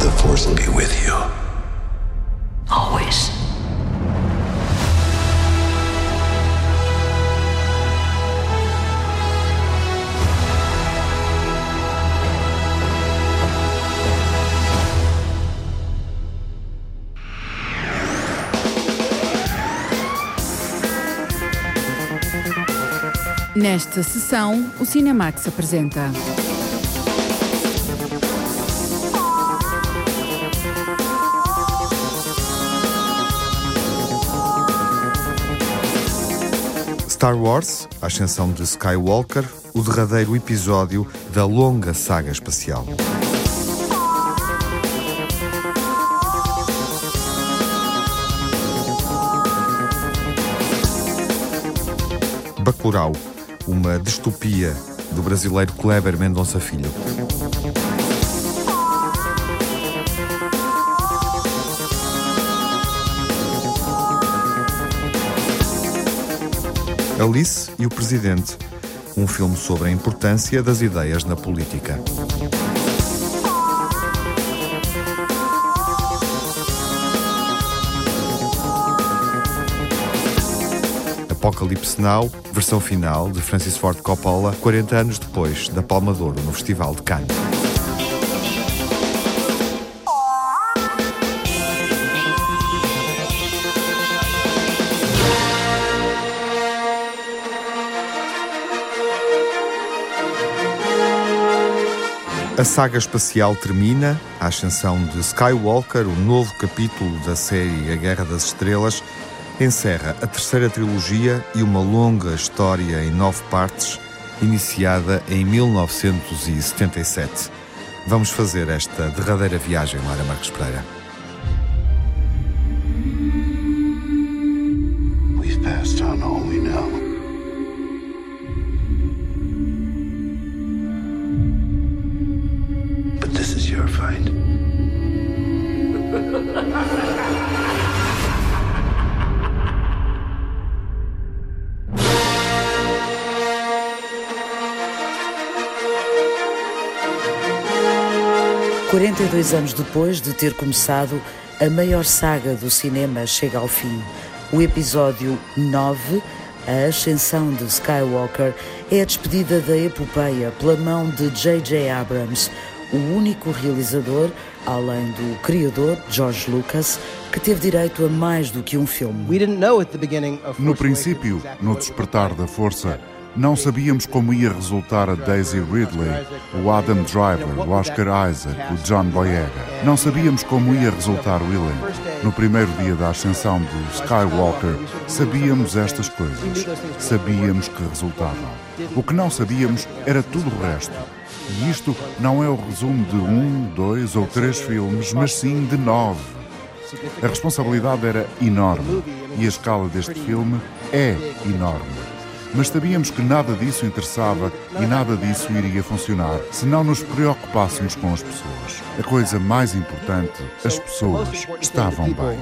The Force will be with you. Nesta sessão, o Cinemax apresenta. Star Wars, a ascensão de Skywalker, o derradeiro episódio da longa saga espacial. Bacurau, uma distopia do brasileiro Kleber Mendonça Filho. Alice e o Presidente, um filme sobre a importância das ideias na política. Apocalipse Now, versão final de Francis Ford Coppola, 40 anos depois da Palma de Ouro no Festival de Cannes. A saga espacial termina, a ascensão de Skywalker, o novo capítulo da série A Guerra das Estrelas, encerra a terceira trilogia e uma longa história em nove partes, iniciada em 1977. Vamos fazer esta derradeira viagem, Lara Marques Pereira. 42 anos depois de ter começado, a maior saga do cinema chega ao fim. O episódio 9, A Ascensão de Skywalker, é a despedida da epopeia pela mão de J.J. Abrams, o único realizador, além do criador, George Lucas, que teve direito a mais do que um filme. No princípio, no despertar da força, não sabíamos como ia resultar a Daisy Ridley, o Adam Driver, o Oscar Isaac, o John Boyega. Não sabíamos como ia resultar o elenco. No primeiro dia da ascensão do Skywalker, sabíamos estas coisas. Sabíamos que resultavam. O que não sabíamos era tudo o resto. E isto não é o resumo de um, dois ou três filmes, mas sim de nove. A responsabilidade era enorme e a escala deste filme é enorme. Mas sabíamos que nada disso interessava e nada disso iria funcionar se não nos preocupássemos com as pessoas. A coisa mais importante, as pessoas estavam bem.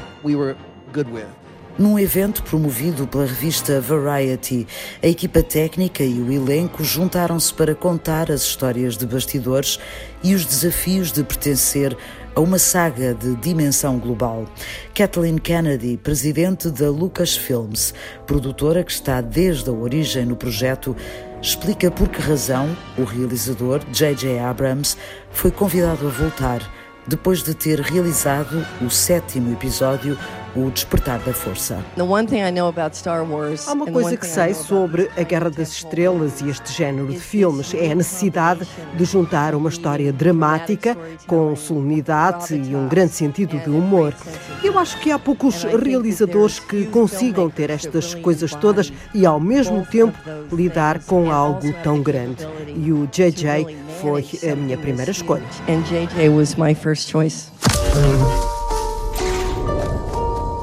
Num evento promovido pela revista Variety, a equipa técnica e o elenco juntaram-se para contar as histórias de bastidores e os desafios de pertencer a uma saga de dimensão global. Kathleen Kennedy, presidente da Lucasfilms, produtora que está desde a origem no projeto, explica por que razão o realizador J.J. Abrams foi convidado a voltar depois de ter realizado o sétimo episódio o despertar da força. Há uma coisa que sei sobre a Guerra das Estrelas e este género de filmes: é a necessidade de juntar uma história dramática com solenidade e um grande sentido de humor. Eu acho que há poucos realizadores que consigam ter estas coisas todas e ao mesmo tempo lidar com algo tão grande. E o JJ foi a minha primeira escolha. And JJ was my first choice.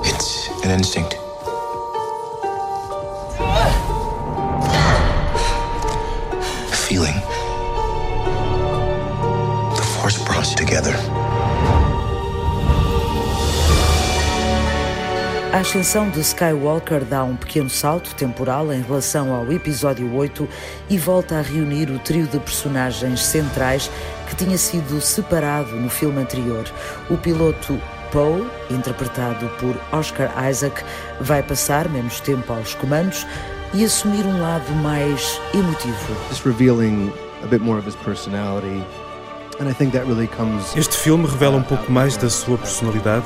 It's an instinct. A feeling. The Force brought us together. A ascensão de Skywalker dá um pequeno salto temporal em relação ao episódio 8 e volta a reunir o trio de personagens centrais que tinha sido separado no filme anterior. O piloto Poe, interpretado por Oscar Isaac, vai passar menos tempo aos comandos e assumir um lado mais emotivo. Just revealing a bit more of his personality. Este filme revela um pouco mais da sua personalidade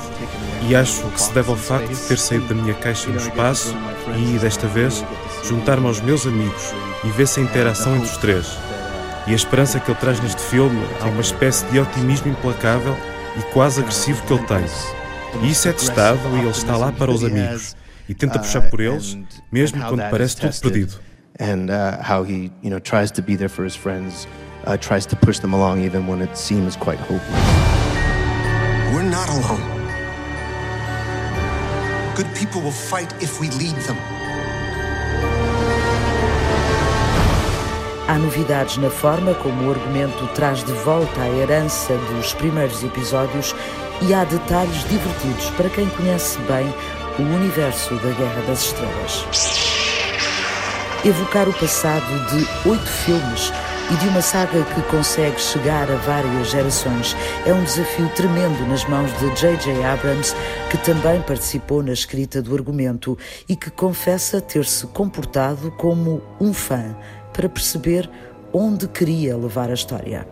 e acho que se deve ao facto de ter saído da minha caixa no espaço e, desta vez, juntar-me aos meus amigos e ver-se a interação entre os três. E a esperança que ele traz neste filme há uma espécie de otimismo implacável e quase agressivo que ele tem. E isso é testado e ele está lá para os amigos e tenta puxar por eles, mesmo quando parece tudo perdido. And uh, how he, you know, tries to be there for his friends uh, tries to push them along even when it seems quite hopeless. We're not alone. Good people will fight if we lead them. Há novidades na forma como o argumento traz de volta a herança dos primeiros episódios e há detalhes divertidos para quem conhece bem o universo da Guerra das Estrelas. Evocar o passado de oito filmes e de uma saga que consegue chegar a várias gerações. É um desafio tremendo nas mãos de J.J. Abrams, que também participou na escrita do argumento e que confessa ter-se comportado como um fã para perceber onde queria levar a história.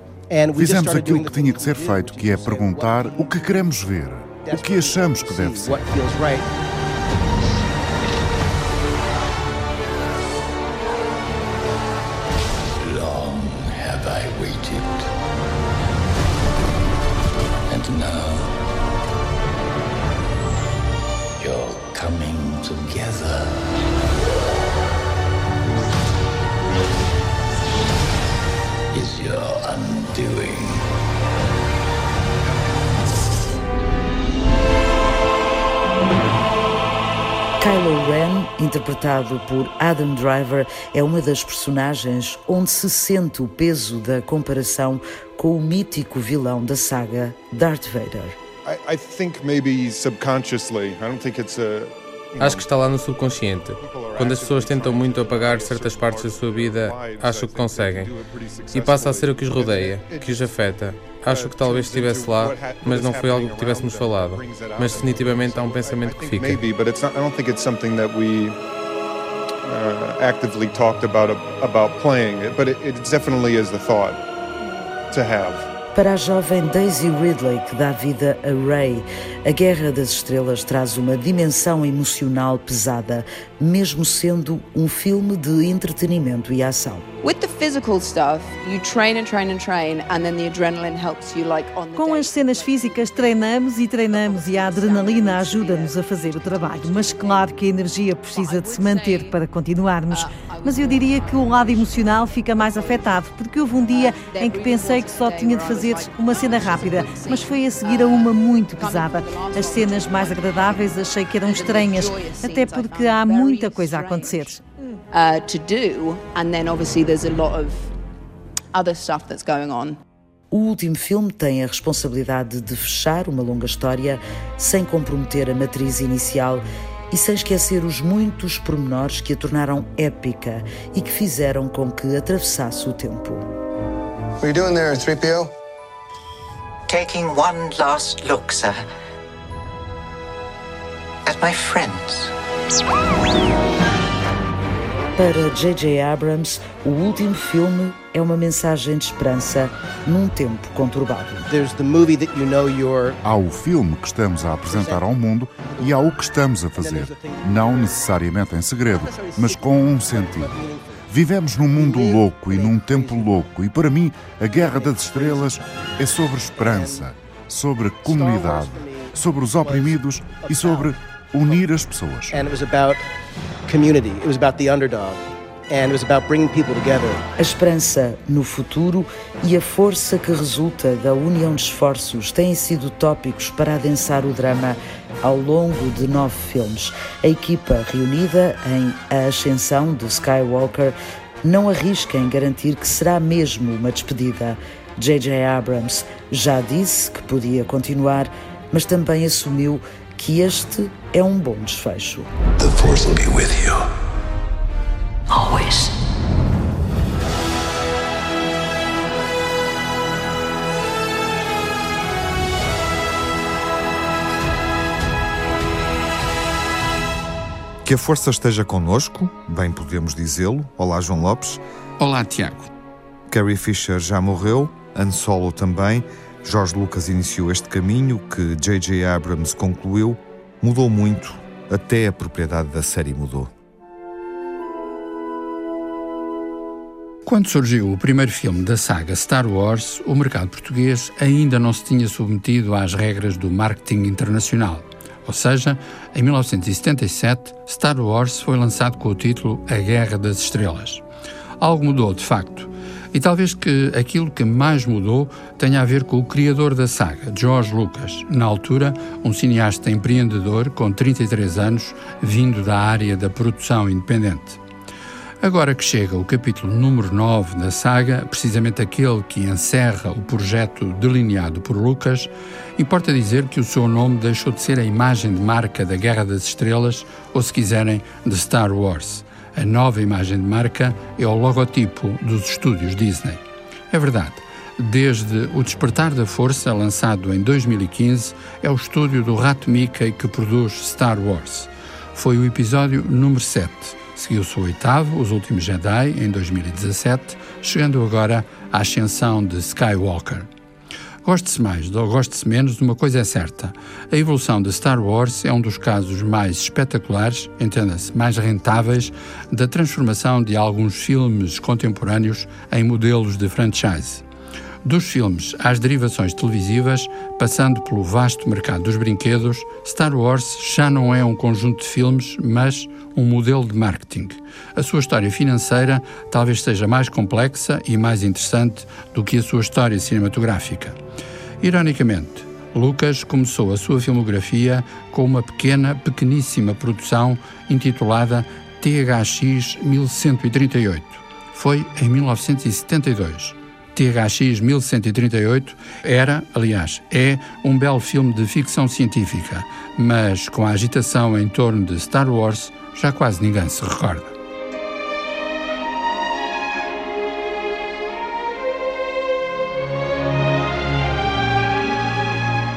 Fizemos aquilo que tinha que ser feito, que é perguntar o que queremos ver, o que achamos que deve ser. Interpretado por Adam Driver, é uma das personagens onde se sente o peso da comparação com o mítico vilão da saga, Darth Vader. I, I think maybe subconsciously. I don't think it's a Acho que está lá no subconsciente. Quando as pessoas tentam muito apagar certas partes da sua vida, acho que conseguem. E passa a ser o que os rodeia, que os afeta. Acho que talvez estivesse lá, mas não foi algo que tivéssemos falado. Mas definitivamente há um pensamento que fica. Uh, actively talked about about playing but it, it definitely is the thought to have para a jovem Daisy Ridley, que dá vida a Ray. A Guerra das Estrelas traz uma dimensão emocional pesada, mesmo sendo um filme de entretenimento e ação. Com as cenas físicas treinamos e treinamos e a adrenalina ajuda-nos a fazer o trabalho, mas claro que a energia precisa de se manter para continuarmos. Mas eu diria que o lado emocional fica mais afetado, porque houve um dia em que pensei que só tinha de fazer uma cena rápida, mas foi a seguir a uma muito pesada. As cenas mais agradáveis achei que eram estranhas, até porque há muita coisa a acontecer. Uh, to do, and then obviously there's a lot of other stuff that's going on. O último filme tem a responsabilidade de fechar uma longa história sem comprometer a matriz inicial e sem esquecer os muitos pormenores que a tornaram épica e que fizeram com que atravessasse o tempo. What are you doing there, 3PO? Taking one last look, sir. My friends. Para J.J. Abrams, o último filme é uma mensagem de esperança num tempo conturbado. Há o filme que estamos a apresentar ao mundo e há o que estamos a fazer. Não necessariamente em segredo, mas com um sentido. Vivemos num mundo louco e num tempo louco, e para mim, a Guerra das Estrelas é sobre esperança, sobre comunidade, sobre os oprimidos e sobre unir as pessoas. And it was about community. It was about the underdog. And it was about bringing people together. A esperança no futuro e a força que resulta da união de esforços têm sido tópicos para adensar o drama ao longo de nove filmes. A equipa reunida em A Ascensão de Skywalker não arrisca em garantir que será mesmo uma despedida. J.J. Abrams já disse que podia continuar, mas também assumiu que este é um bom desfecho. The Force will be with you. Always. Que a força esteja connosco, bem podemos dizê-lo. Olá, João Lopes. Olá, Tiago. Carrie Fisher já morreu, Han Solo também. George Lucas iniciou este caminho que J.J. Abrams concluiu. Mudou muito, até a propriedade da série mudou. Quando surgiu o primeiro filme da saga Star Wars, o mercado português ainda não se tinha submetido às regras do marketing internacional. Ou seja, em 1977, Star Wars foi lançado com o título A Guerra das Estrelas. Algo mudou, de facto. E talvez que aquilo que mais mudou tenha a ver com o criador da saga, George Lucas, na altura um cineasta empreendedor com 33 anos, vindo da área da produção independente. Agora que chega o capítulo número 9 da saga, precisamente aquele que encerra o projeto delineado por Lucas, importa dizer que o seu nome deixou de ser a imagem de marca da Guerra das Estrelas, ou se quiserem, de Star Wars. A nova imagem de marca é o logotipo dos estúdios Disney. É verdade. Desde O Despertar da Força, lançado em 2015, é o estúdio do Rato Mickey que produz Star Wars. Foi o episódio número 7 Seguiu-se o oitavo, Os Últimos Jedi, em 2017, chegando agora à ascensão de Skywalker. Goste-se mais ou goste-se menos, uma coisa é certa: a evolução de Star Wars é um dos casos mais espetaculares, entenda-se, mais rentáveis, da transformação de alguns filmes contemporâneos em modelos de franchise. Dos filmes às derivações televisivas, passando pelo vasto mercado dos brinquedos, Star Wars já não é um conjunto de filmes, mas um modelo de marketing. A sua história financeira talvez seja mais complexa e mais interessante do que a sua história cinematográfica. Ironicamente, Lucas começou a sua filmografia com uma pequena, pequeníssima produção intitulada THX 1138. Foi em 1972. THX 1138 era, aliás, é um belo filme de ficção científica, mas com a agitação em torno de Star Wars já quase ninguém se recorda.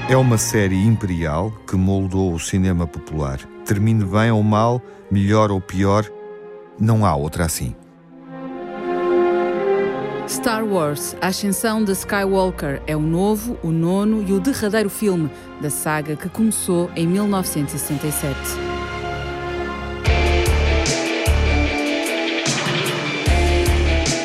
É uma série imperial que moldou o cinema popular. Termine bem ou mal, melhor ou pior, não há outra assim. Star Wars, A Ascensão de Skywalker é o novo, o nono e o derradeiro filme da saga que começou em 1967.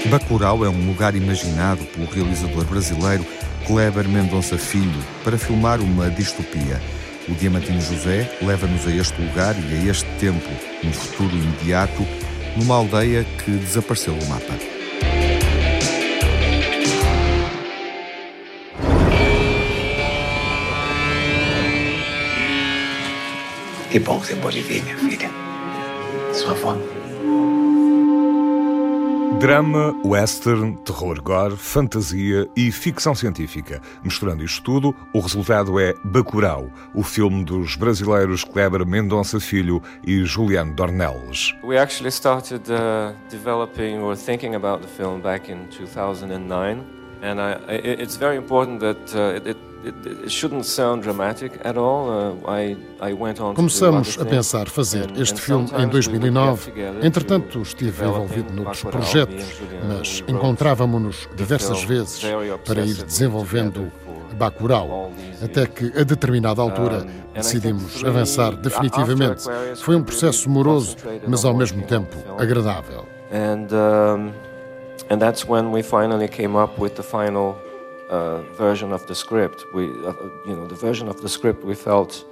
Bacurau é um lugar imaginado pelo realizador brasileiro Kleber Mendonça Filho para filmar uma distopia. O Diamantino José leva-nos a este lugar e a este tempo, um futuro imediato, numa aldeia que desapareceu do mapa. Que bom que você pode vir, minha filha. Sua avó. Drama, western, terror gore, fantasia e ficção científica. Misturando isto tudo, o resultado é Bacurau, o filme dos brasileiros Kleber Mendonça Filho e Juliano Dornelles. We actually started uh, developing or thinking about the film back in 2009 and I, it's very important that uh, it, Começamos a pensar fazer este filme em 2009. Entretanto, estive envolvido noutros projetos, mas encontrávamos-nos diversas vezes para ir desenvolvendo Bacurau, até que a determinada altura decidimos avançar definitivamente. Foi um processo moroso, mas ao mesmo tempo agradável. And, um, and that's when we finally came up with the final uh, version of the script. We, uh, you know, the version of the script we felt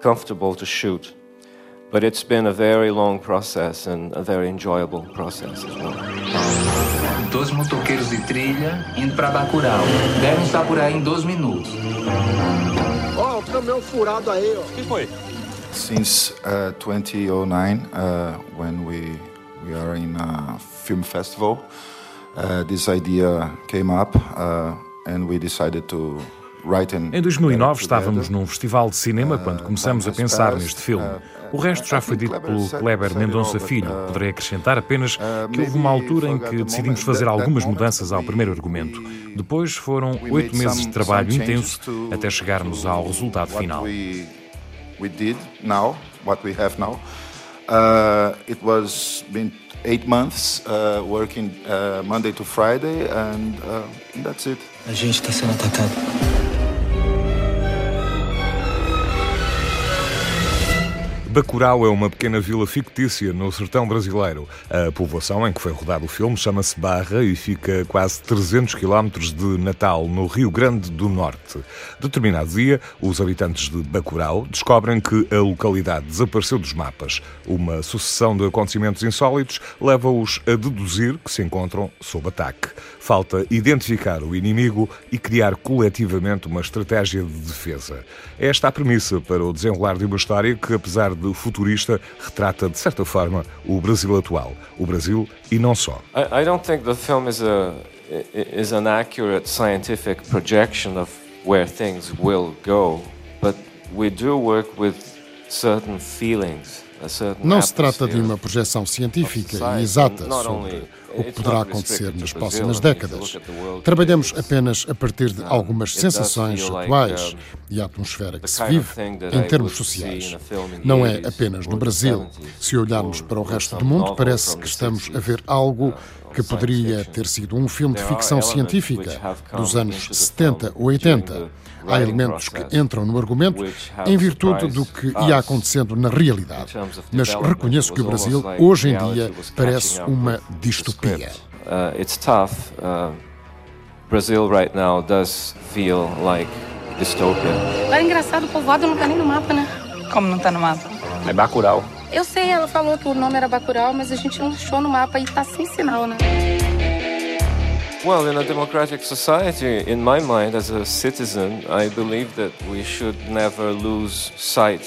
comfortable to shoot. But it's been a very long process and a very enjoyable process as well. Dois motoqueiros de trilha indo para Bacurau. Devem estar por aí em 12 minutos. Ó, oh, o caminhão furado aí, ó. O que foi? Since uh, 2009, uh, when we we are in a film festival, uh, this idea came up. Uh, and we decided to Em 2009 estávamos num festival de cinema quando começamos a pensar neste filme. O resto já foi dito pelo Kleber Mendonça Filho. Poderei acrescentar apenas que houve uma altura em que decidimos fazer algumas mudanças ao primeiro argumento. Depois foram oito meses de trabalho intenso até chegarmos ao resultado final. Uh, it was been eight months uh, working uh, Monday to Friday, and uh, that's it. A gente sendo atacado. Bacurau é uma pequena vila fictícia no sertão brasileiro. A povoação em que foi rodado o filme chama-se Barra e fica a quase 300 quilómetros de Natal, no Rio Grande do Norte. Determinado dia, os habitantes de Bacurau descobrem que a localidade desapareceu dos mapas. Uma sucessão de acontecimentos insólitos leva-os a deduzir que se encontram sob ataque. Falta identificar o inimigo e criar coletivamente uma estratégia de defesa. É esta a premissa para o desenrolar de uma história que, apesar de futurista, retrata de certa forma o Brasil atual, o Brasil e não só. I don't think the film is a is an accurate scientific projection of where things will go, but we do work with certain feelings. Não se trata de uma projeção científica e exata sobre o que poderá acontecer nas próximas décadas. Trabalhamos apenas a partir de algumas sensações atuais e a atmosfera que se vive em termos sociais. Não é apenas no Brasil. Se olharmos para o resto do mundo, parece que estamos a ver algo que poderia ter sido um filme de ficção científica dos anos 70 ou 80. Há elementos que entram no argumento em virtude do que ia acontecendo na realidade. Mas reconheço que o Brasil, hoje em dia, parece uma distopia. Uh, it's tough. Uh, Brazil right now does feel like dystopia. É engraçado, o povoado não tá nem no mapa, né? Como não tá no mapa? É Bacurau. Eu sei, ela falou que o nome era Bacurau, mas a gente não achou no mapa e tá sem sinal, né? Well, in a democratic society, in my mind as a citizen, I believe that we should never lose sight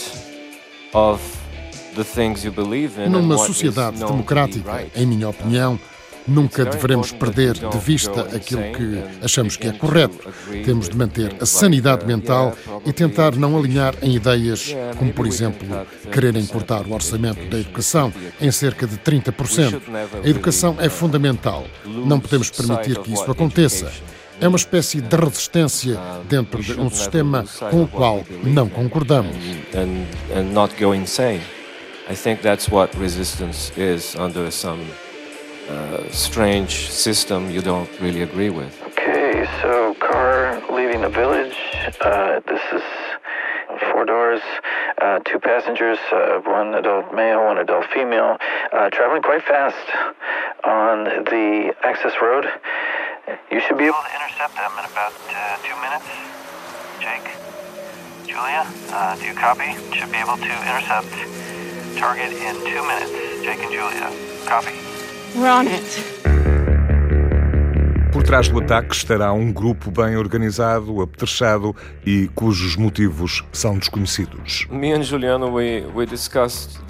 of the things you believe in. Numa sociedade democrática, em minha opinião, Nunca devemos perder de vista aquilo que achamos que é correto. Temos de manter a sanidade mental e tentar não alinhar em ideias como, por exemplo, quererem cortar o orçamento da educação em cerca de 30%. A educação é fundamental. Não podemos permitir que isso aconteça. É uma espécie de resistência dentro de um sistema com o qual não concordamos. I think that's what resistance is under some uh, strange system you don't really agree with. Okay, so car leaving the village. Uh, this is four doors, uh, two passengers, uh, one adult male, one adult female, uh, traveling quite fast on the access road. You should be able to intercept them in about two minutes. Jake, Julia, do you copy? Should be able to intercept target in two minutes. Jake and Julia, copy. We're on it. Por trás do ataque estará um grupo bem organizado, apetrechado e cujos motivos são desconhecidos.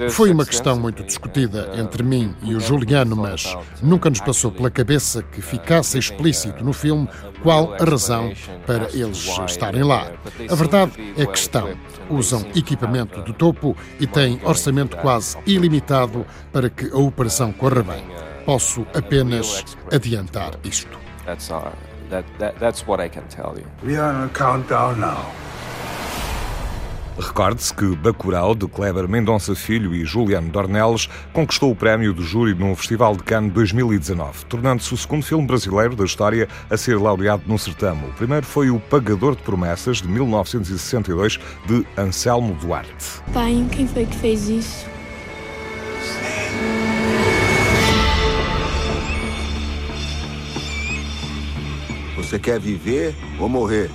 Foi uma questão muito discutida entre mim e o Juliano, mas nunca nos passou pela cabeça que ficasse explícito no filme qual a razão para eles estarem lá. A verdade é que estão. Usam equipamento de topo e têm orçamento quase ilimitado para que a operação corra bem. Posso apenas adiantar isto. That's, our, that, that, that's what I can tell you. We are on a countdown now. Recorde-se que Bacurau, de Kleber Mendonça Filho e Juliano Dornelles, conquistou o prémio do júri no Festival de Cannes 2019, tornando-se o segundo filme brasileiro da história a ser laureado no certame. O primeiro foi O Pagador de Promessas, de 1962, de Anselmo Duarte. Pai, quem foi que fez isso? Você quer viver ou morrer?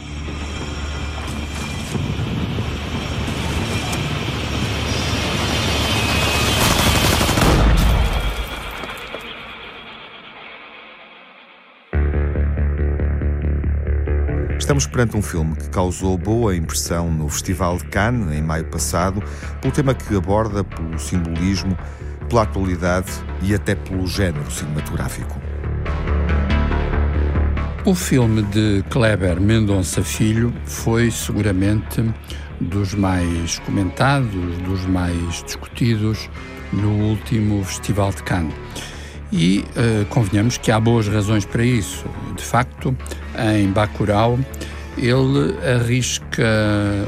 Estamos perante um filme que causou boa impressão no Festival de Cannes, em maio passado, pelo tema que aborda, pelo simbolismo, pela atualidade e até pelo género cinematográfico. O filme de Kleber Mendonça Filho foi seguramente dos mais comentados, dos mais discutidos no último Festival de Cannes. E uh, convenhamos que há boas razões para isso. De facto, em Bacurau, ele arrisca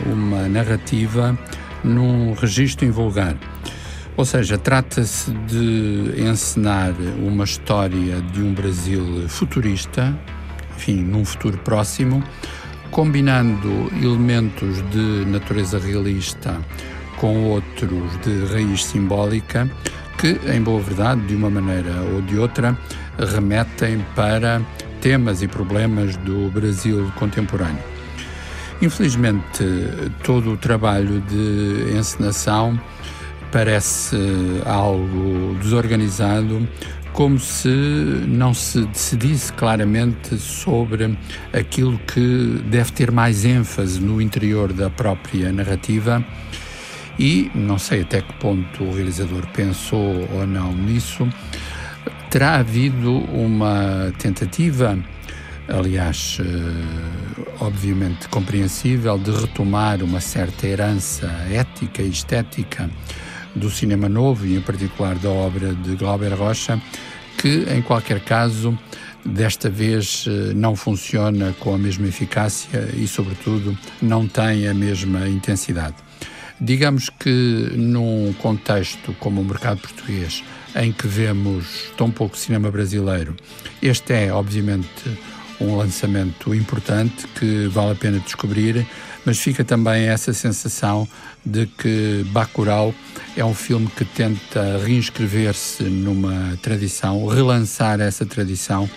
uma narrativa num registro invulgar. Ou seja, trata-se de encenar uma história de um Brasil futurista, enfim, num futuro próximo, combinando elementos de natureza realista com outros de raiz simbólica, que, em boa verdade, de uma maneira ou de outra, remetem para temas e problemas do Brasil contemporâneo. Infelizmente, todo o trabalho de encenação parece algo desorganizado, como se não se decidisse claramente sobre aquilo que deve ter mais ênfase no interior da própria narrativa. E não sei até que ponto o realizador pensou ou não nisso. Terá havido uma tentativa, aliás, eh, obviamente compreensível, de retomar uma certa herança ética e estética do cinema novo e, em particular, da obra de Glauber Rocha, que, em qualquer caso, desta vez eh, não funciona com a mesma eficácia e, sobretudo, não tem a mesma intensidade. Digamos que num contexto como o mercado português, em que vemos tão pouco cinema brasileiro, este é, obviamente, um lançamento importante que vale a pena descobrir, mas fica também essa sensação de que Bacurau é um filme que tenta reinscrever-se numa tradição, relançar essa tradição,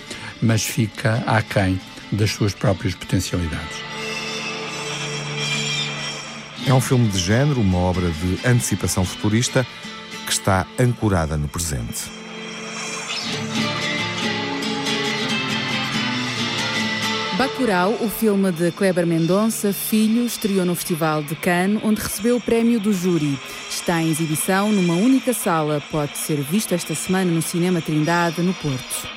mas fica aquém das suas próprias potencialidades. É um filme de género, uma obra de antecipação futurista que está ancorada no presente. Bacurau, o filme de Kleber Mendonça, Filho, estreou no Festival de Cannes, onde recebeu o prémio do júri. Está em exibição numa única sala. Pode ser visto esta semana no Cinema Trindade, no Porto.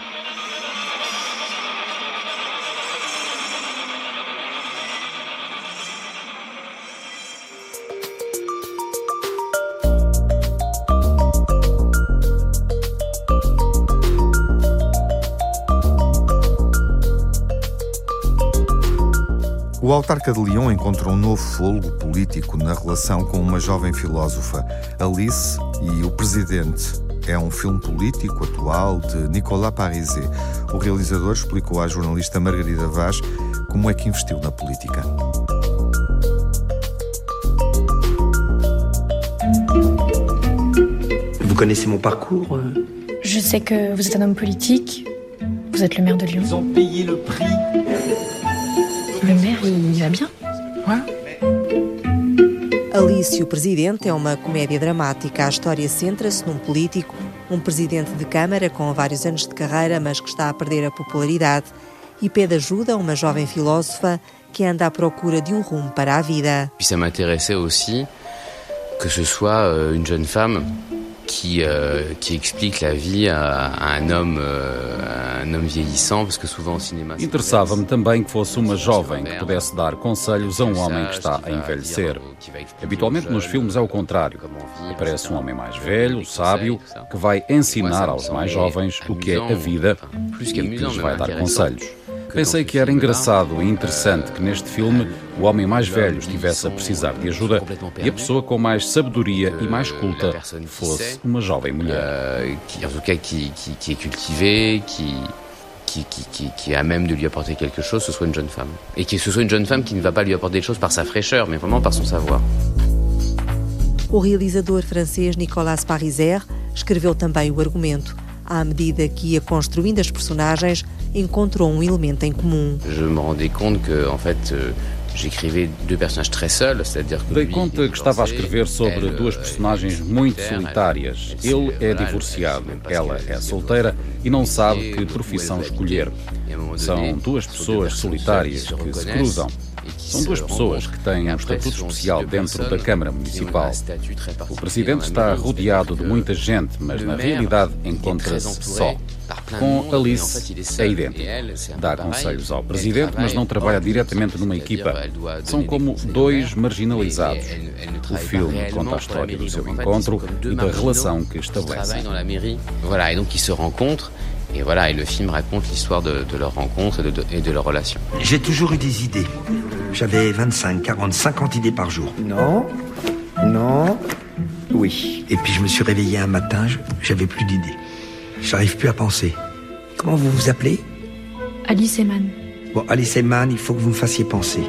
Autarca de Lyon encontrou um novo fôlego político na relação com uma jovem filósofa, Alice, e o presidente. É um filme político atual de Nicolas Pariset. O realizador explicou à jornalista Margarida Vaz como é que investiu na política. Vous connaissez mon parcours Je sais que vous êtes un homme politique. Vous êtes le maire de Lyon. Ils ont payé le prix Le maire, il va bien Alice e o Presidente é uma comédia dramática. A história centra-se num político, um presidente de Câmara com vários anos de carreira, mas que está a perder a popularidade, e pede ajuda a uma jovem filósofa que anda à procura de um rumo para a vida. Puis ça m'intéressait aussi que ce soit euh, une jeune femme qui, euh, qui explique la vie à, à euh, un homme vieillissant, parce que souvent au cinéma. Interessava-me também que fosse uma jovem que pudesse dar conselhos a um homem que está a envelhecer. Habitualmente nos filmes é o contrário. Aparece um homem mais velho, sábio, que vai ensinar aos mais jovens o que é a vida e que lhes vai dar conselhos. Pensei que era engraçado e interessante que neste filme o homem mais velho estivesse a precisar de ajuda e a pessoa com mais sabedoria e mais culta fosse uma jovem mulher. qui, qui est cultivée, qui, qui, qui, qui, qui est à même de lui apporter quelque chose, ce soit une jeune femme. Et que ce soit une jeune femme qui ne va pas lui apporter des choses par sa fraîcheur, mais vraiment par son savoir. O realizador francês Nicolas Pariser escreveu também o argumento. À medida que ia construindo as personagens, encontrou um elemento em comum. Je me rendais compte que, en fait, euh, j'écrivais deux personnages très seuls, c'est-à-dire que Dei conta que estava a escrever sobre duas personagens muito solitárias. Ele é divorciado, ela é solteira e não sabe que profissão escolher. São duas pessoas solitárias que se cruzam. São duas pessoas que têm um estatuto especial dentro da Câmara Municipal. O presidente está rodeado de muita gente, mas na realidade encontra-se só. Com Alice é idêntico. Dá conselhos ao presidente, mas não trabalha diretamente numa equipa. São como dois marginalizados. O filme conta a história do seu encontro e da relação que estabelecem. Voilà, et donc ils se rencontrent. Et voilà, et le film raconte l'histoire de, de, leur rencontre et de, de, et de leur relation. J'ai toujours eu des idées. J'avais 25, 40, 50 idées par jour. Non, non, oui. Et puis je me suis réveillé un matin, j'avais plus d'idées. J'arrive plus à penser. Comment vous vous appelez? Alice Eman. Bon, Alice Eman, il faut que vous me fassiez penser.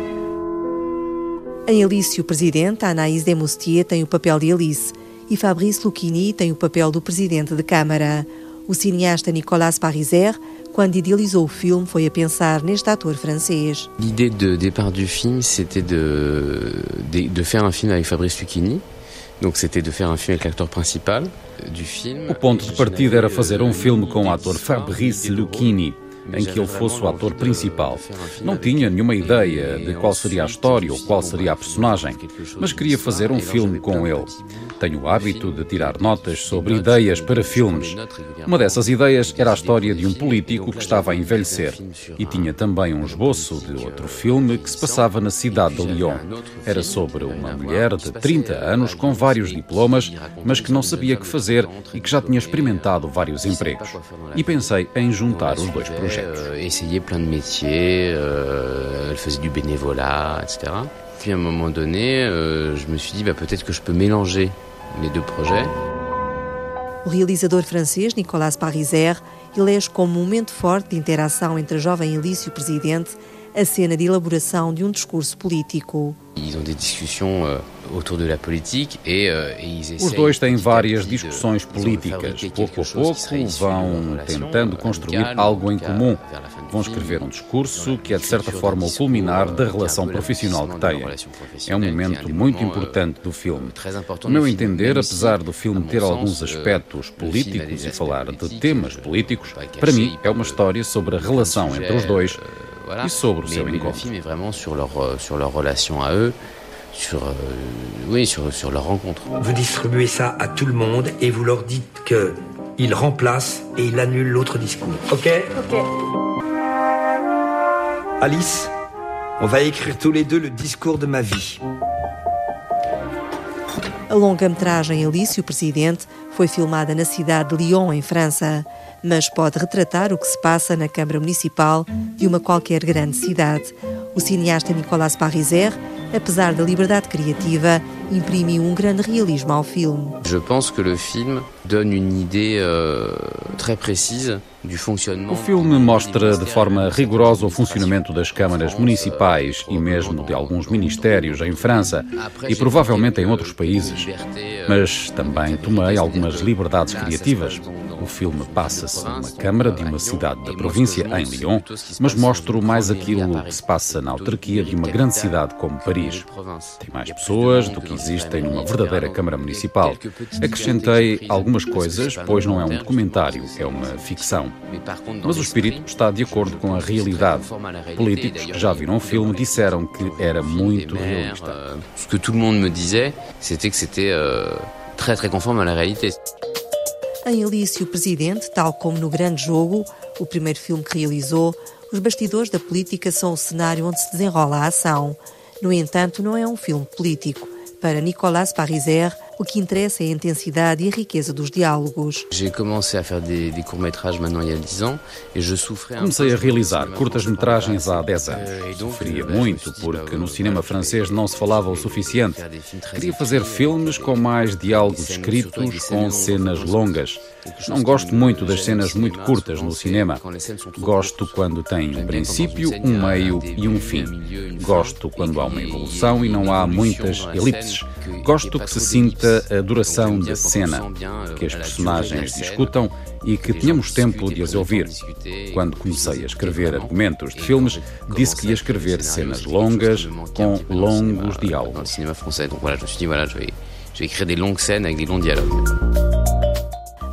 Em Alice o Presidente, Anaïs Demoustier tem o papel de Alice e Fabrice Lucchini tem o papel do Presidente de Câmara. O cineasta Nicolas Pariser, quando idealizou o filme, foi a pensar neste ator francês. L'idée de départ du film, c'était de, de, de faire un film avec Fabrice Lucchini. Donc c'était de faire un film avec l'acteur principal du film. O ponto de partida era fazer um filme com o ator Fabrice Lucchini em que ele fosse o ator principal. Não tinha nenhuma ideia de qual seria a história ou qual seria a personagem, mas queria fazer um filme com ele. Tenho o hábito de tirar notas sobre ideias para filmes. Uma dessas ideias era a história de um político que estava a envelhecer e tinha também um esboço de outro filme que se passava na cidade de Lyon. Era sobre uma mulher de 30 anos com vários diplomas, mas que não sabia que fazer e que já tinha experimentado vários empregos. E pensei em juntar os dois projetos. Euh, essayer plein de métiers, euh, elle faisait du bénévolat, etc. Puis à un moment donné, euh, je me suis dit bah, peut-être que je peux mélanger les deux projets. O realizador francês Nicolas Pariser elege como um momento forte de interação entre jovem Alice e o presidente a cena de elaboração de um discurso político. Euh, autour de la politique et, euh, Os dois têm várias discussões políticas. Pouco a pouco vão tentando construir algo em comum. Vão escrever um discurso que é de certa forma o culminar da relação profissional que têm. É um momento muito importante do filme. No meu entender, apesar do filme ter alguns aspectos políticos e falar de temas políticos, para mim é uma história sobre a relação entre os dois voilà. e sobre mais, mais le film est vraiment sur leur, euh, sur leur relation à eux, sur, euh, oui, sur, sur leur rencontre. Vous distribuez ça à tout le monde et vous leur dites que il remplace et il annule l'autre discours. Ok? Ok. Alice, on va écrire tous les deux le discours de ma vie. A longa-metragem Alice, o Presidente, foi filmada na cidade de Lyon, em França, mas pode retratar o que se passa na Câmara Municipal de uma qualquer grande cidade. O cineasta Nicolas Pariser, apesar da liberdade criativa, imprimiu um grande realismo ao filme. Je pense que le film donne une idée euh, très précise du fonctionnement. O filme mostra de forma rigorosa o funcionamento das câmaras municipais e mesmo de alguns ministérios em França e provavelmente em outros países. Mas também tomei algumas liberdades criativas. O filme passa-se numa câmara de uma cidade da província, em Lyon, mas mostro mais aquilo que se passa na autarquia de uma grande cidade como Paris. Tem mais pessoas do que existem numa verdadeira Câmara Municipal. Acrescentei algumas coisas, pois não é um documentário, é uma ficção. Mas o espírito está de acordo com a realidade. Políticos que já viram o filme disseram que era muito realista. Euh, ce que le monde me disait, c'était que c'était euh, très très conforme à réalité. Em Alice, o Presidente, tal como no Grande Jogo, o primeiro filme que realizou, os bastidores da política são o cenário onde se desenrola a ação. No entanto, não é um filme político. Para Nicolas Pariser, o que interessa é a intensidade e a riqueza dos diálogos. J'ai commencé à faire des, des courts-métrages maintenant il y a 10 ans et je souffrais un Comecei a realizar curtas-metragens há 10 anos. Euh, Sofria muito porque no cinema francês não se falava o suficiente. Queria fazer filmes com mais diálogos escritos, com cenas longas. Não gosto muito das cenas muito curtas no cinema. Gosto quando tem um princípio, um meio e um fim. Gosto quando há uma evolução e não há muitas elipses. Gosto que se sinta a duração da cena, que as personagens discutam e que tenhamos tempo de as ouvir. Quando comecei a escrever argumentos de filmes, disse que ia escrever cenas longas com longos diálogos. des longues scènes avec des longs dialogues.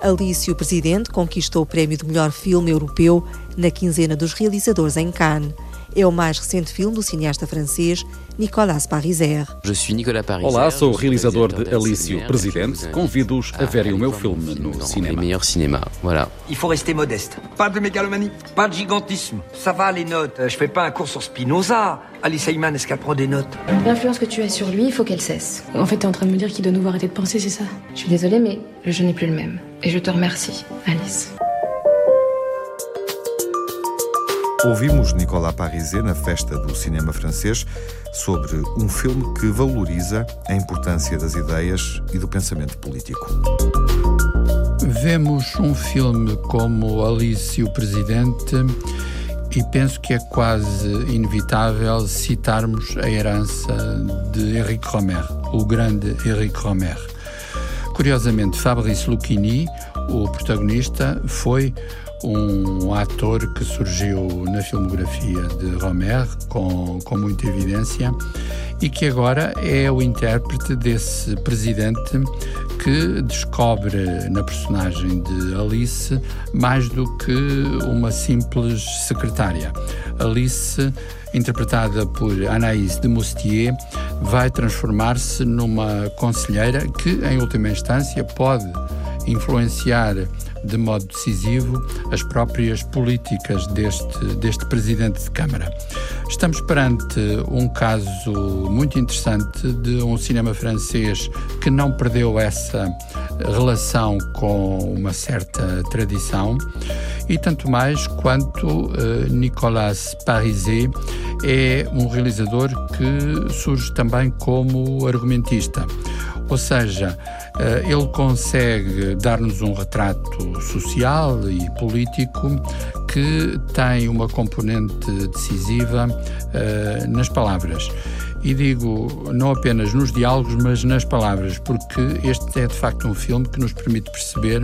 Alice, o Presidente, conquistou o prémio de melhor filme europeu na quinzena dos realizadores em Cannes. É o mais recente filme do cineasta francês Nicolas Pariser. Olá, sou o realizador de Alice o Presidente. Convido-os a verem o meu filme no cinema. Voilà. Il faut rester modeste. Pas de mégalomanie, pas de gigantisme. Ça va les notes. Je fais pas un cours sur Spinoza. Alice Ayman, est-ce qu'elle prend des notes? L'influence que tu as sur lui, il faut qu'elle cesse. En fait, t'es en train de me dire qu'il doit nous arrêter de penser, c'est ça? Je suis désolée, mais le jeu n'est plus le même. Et je te remercie, Alice. Ouvimos Nicolas Pariset na festa do cinema francês sobre um filme que valoriza a importância das ideias e do pensamento político. Vemos um filme como Alice e o Presidente e penso que é quase inevitável citarmos a herança de Henrique Romer, o grande Henrique Romer. Curiosamente, Fabrice Lucchini, o protagonista, foi um ator que surgiu na filmografia de Romer com, com muita evidência e que agora é o intérprete desse presidente que descobre na personagem de Alice mais do que uma simples secretária. Alice, interpretada por Anaïs de Moustier, vai transformar-se numa conselheira que, em última instância, pode influenciar de modo decisivo as próprias políticas deste, deste presidente de Câmara. Estamos perante um caso muito interessante de um cinema francês que não perdeu essa relação com uma certa tradição e tanto mais quanto uh, Nicolas Pariset é um realizador que surge também como argumentista. Ou seja, eh, ele consegue dar-nos um retrato social e político que tem uma componente decisiva uh, nas palavras. E digo não apenas nos diálogos, mas nas palavras, porque este é de facto um filme que nos permite perceber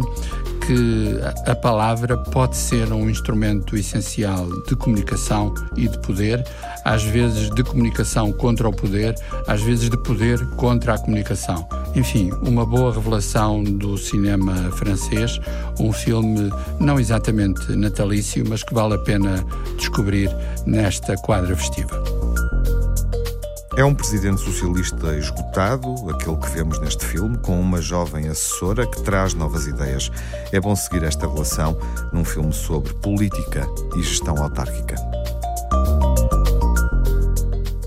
que a palavra pode ser um instrumento essencial de comunicação e de poder, às vezes de comunicação contra o poder, às vezes de poder contra a comunicação. Enfim, uma boa revelação do cinema francês, um filme não exatamente natalício, mas que vale a pena descobrir nesta quadra festiva. É um presidente socialista esgotado, aquele que vemos neste filme, com uma jovem assessora que traz novas ideias. É bom seguir esta relação num filme sobre política e gestão autárquica.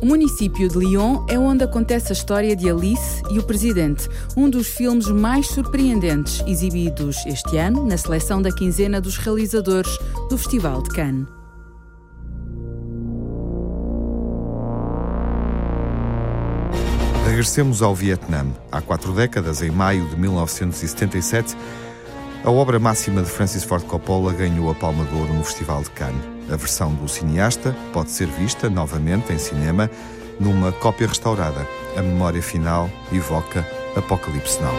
O município de Lyon é onde acontece a história de Alice e o Presidente, um dos filmes mais surpreendentes exibidos este ano na seleção da quinzena dos realizadores do Festival de Cannes. Regressemos ao Vietnã. Há quatro décadas, em maio de 1977, a obra máxima de Francis Ford Coppola ganhou a Palma de Ouro no Festival de Cannes. A versão do cineasta pode ser vista novamente em cinema numa cópia restaurada. A memória final evoca Apocalipse Now.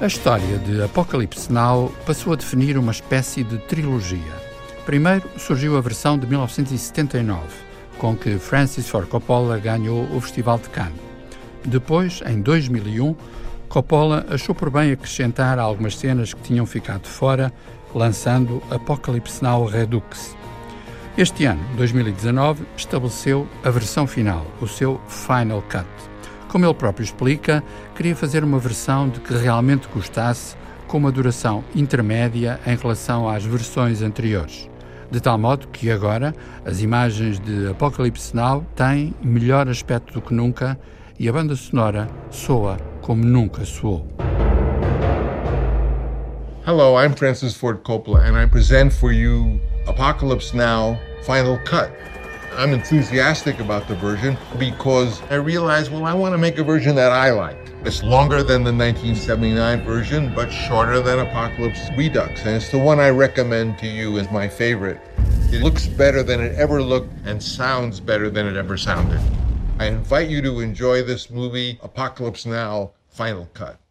A história de Apocalipse Now passou a definir uma espécie de trilogia. Primeiro surgiu a versão de 1979, com que Francis Ford Coppola ganhou o Festival de Cannes. Depois, em 2001, Coppola achou por bem acrescentar algumas cenas que tinham ficado fora, lançando Apocalypse Now Redux. Este ano, 2019, estabeleceu a versão final, o seu Final Cut. Como ele próprio explica, queria fazer uma versão de que realmente gostasse, com uma duração intermédia em relação às versões anteriores de tal modo que agora as imagens de Apocalypse Now têm melhor aspecto do que nunca e a banda sonora soa como nunca soou. Hello, I'm Francis Ford Coppola and I present for you Apocalypse Now Final Cut. I'm enthusiastic about the version because I realized, well, I want to make a version that I like. It's longer than the 1979 version, but shorter than Apocalypse Redux. And it's the one I recommend to you as my favorite. It looks better than it ever looked and sounds better than it ever sounded. I invite you to enjoy this movie, Apocalypse Now Final Cut.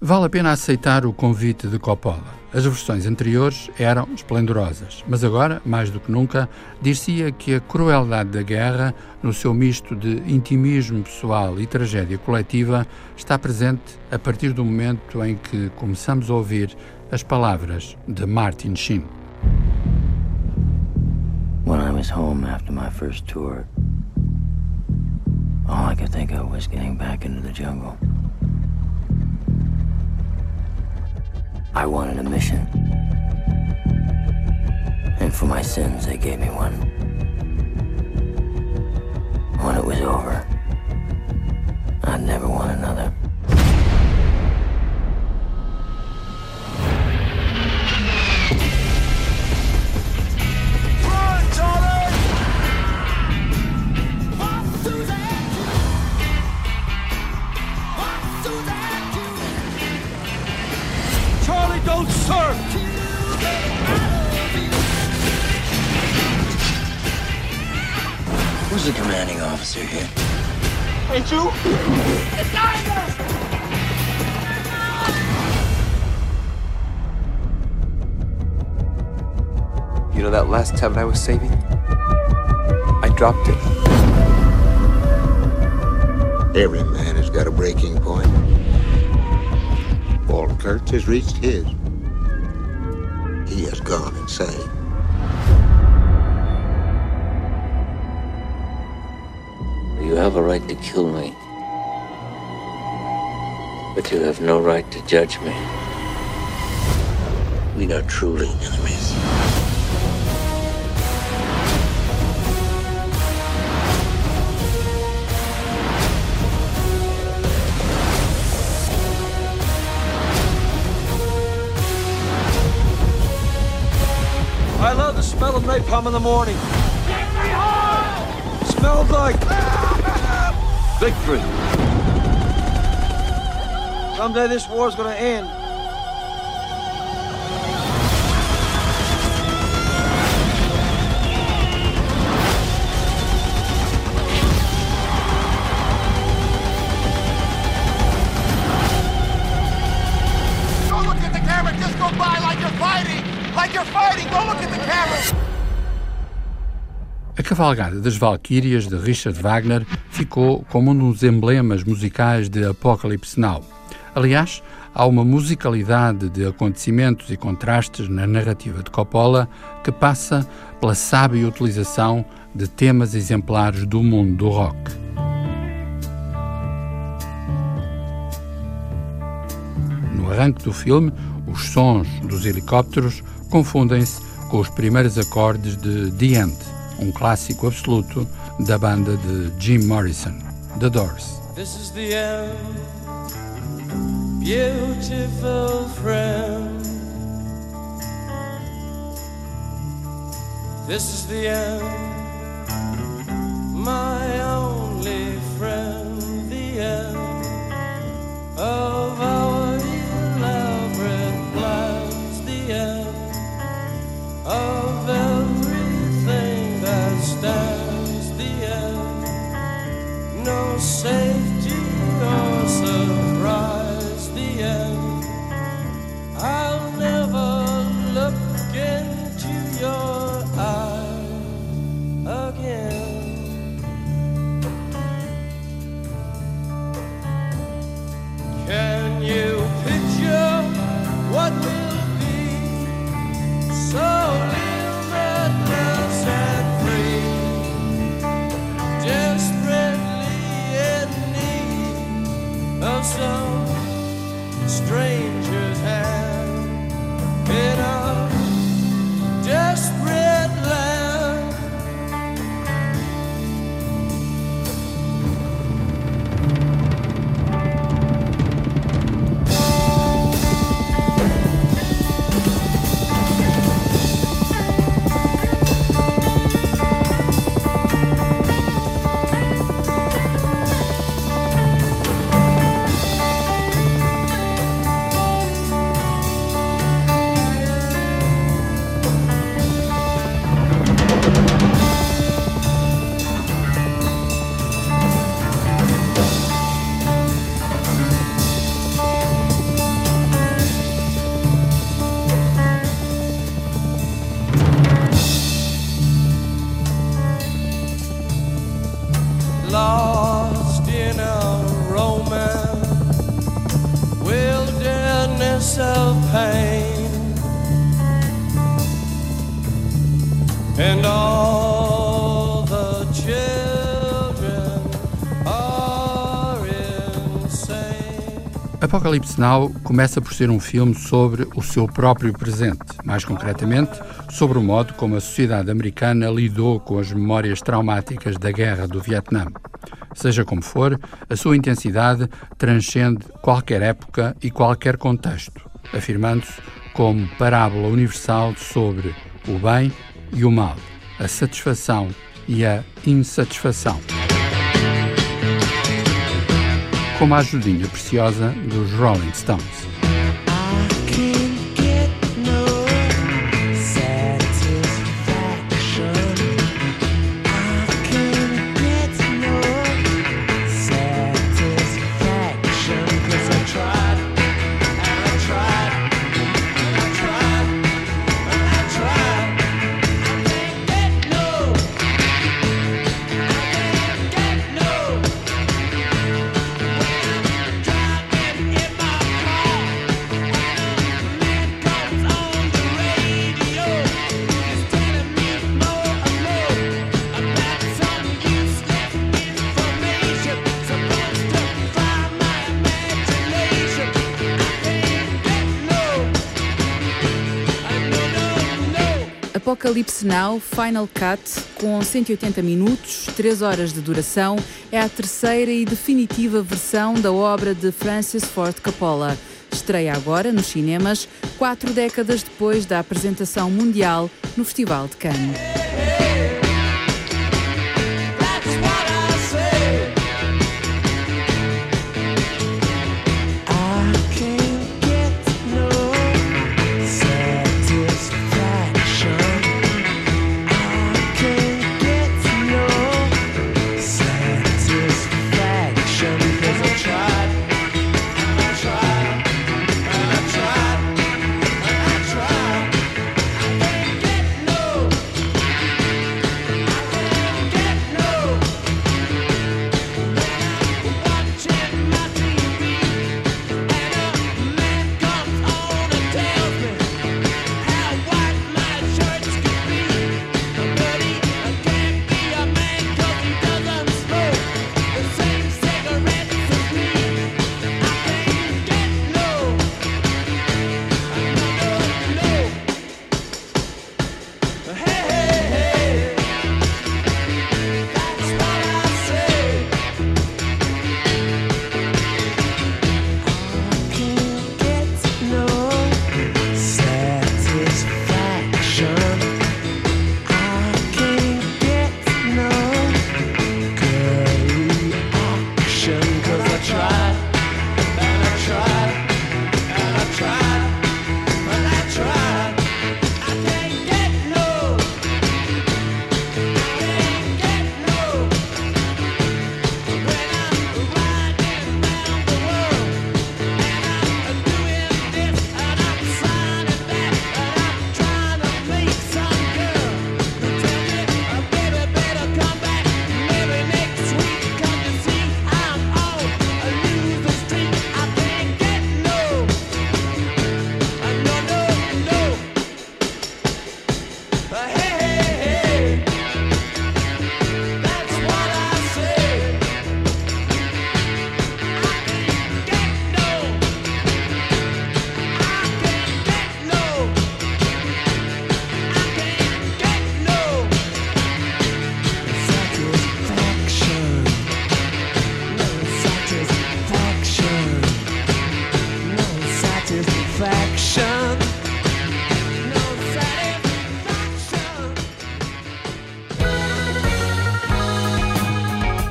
Vale a pena aceitar o convite de Coppola. As versões anteriores eram esplendorosas, mas agora, mais do que nunca, dir-se-ia que a crueldade da guerra, no seu misto de intimismo pessoal e tragédia coletiva, está presente a partir do momento em que começamos a ouvir as palavras de Martin Sheen. was home after my first tour, all I could think of was getting back into the jungle. I wanted a mission. And for my sins, they gave me one. When it was over, I'd never want another. Dropped it. Every man has got a breaking point. Walt Kurtz has reached his. He has gone insane. You have a right to kill me. But you have no right to judge me. We are truly enemies. Smell in the morning. Smells like victory. Someday this war's gonna end. Don't look at the camera, just go by like you're fighting! Like you're fighting! Don't look at the camera! A Cavalgada das Valquírias de Richard Wagner ficou como um dos emblemas musicais de Apocalypse Now. Aliás, há uma musicalidade de acontecimentos e contrastes na narrativa de Coppola que passa pela sábia utilização de temas exemplares do mundo do rock. No arranque do filme, os sons dos helicópteros confundem-se com os primeiros acordes de The End, um clássico absoluto da banda de Jim Morrison, The Doors. This is the end, beautiful friend. This is the end, my only friend, the end of our elaborate plans, the end of end. of pain. And all. Apocalipse Now começa por ser um filme sobre o seu próprio presente, mais concretamente, sobre o modo como a sociedade americana lidou com as memórias traumáticas da guerra do Vietnã. Seja como for, a sua intensidade transcende qualquer época e qualquer contexto, afirmando-se como parábola universal sobre o bem e o mal, a satisfação e a insatisfação como a ajudinha preciosa dos Rolling Stones. Apocalipse Now Final Cut, com 180 minutos, 3 horas de duração, é a terceira e definitiva versão da obra de Francis Ford Coppola. Estreia agora nos cinemas, quatro décadas depois da apresentação mundial no Festival de Cannes.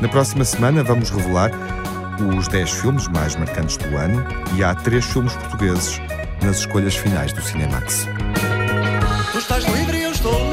Próxima semana vamos revelar os 10 filmes mais marcantes do ano e há três filmes portugueses nas escolhas finais do Cinemax. Tu estás livre eu estou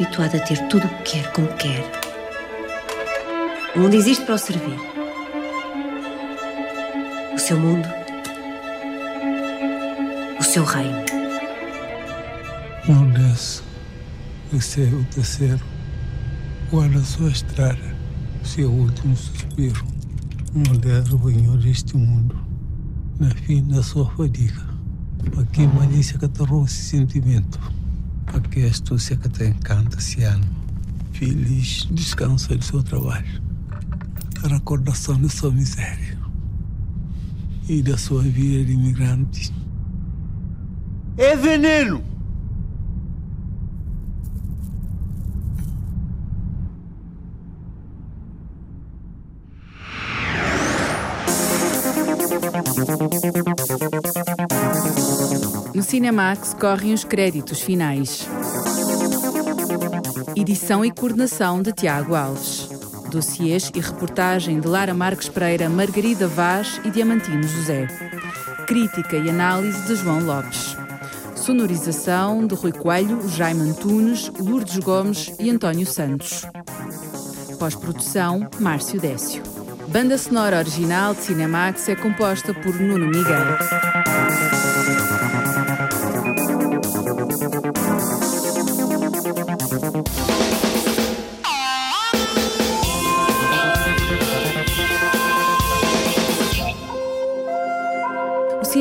habituado a ter tudo o que quer como quer. O mundo existe para o servir. O seu mundo seu reino. Não desce do céu terceiro, guarda a sua estrada, seu último suspiro. Não deve banho deste mundo, na fim da sua fadiga. Que malícia te esse sentimento, para que astúcia que te encanta ano. Feliz descansa do seu trabalho, a recordação da sua miséria e da sua vida de imigrante. É veneno! Cinemax correm os créditos finais. Edição e coordenação de Tiago Alves. Dossiês e reportagem de Lara Marques Pereira, Margarida Vaz e Diamantino José. Crítica e análise de João Lopes. Sonorização de Rui Coelho, Jaime Antunes, Lourdes Gomes e António Santos. Pós-produção, Márcio Décio. Banda sonora original de Cinemax é composta por Nuno Miguel.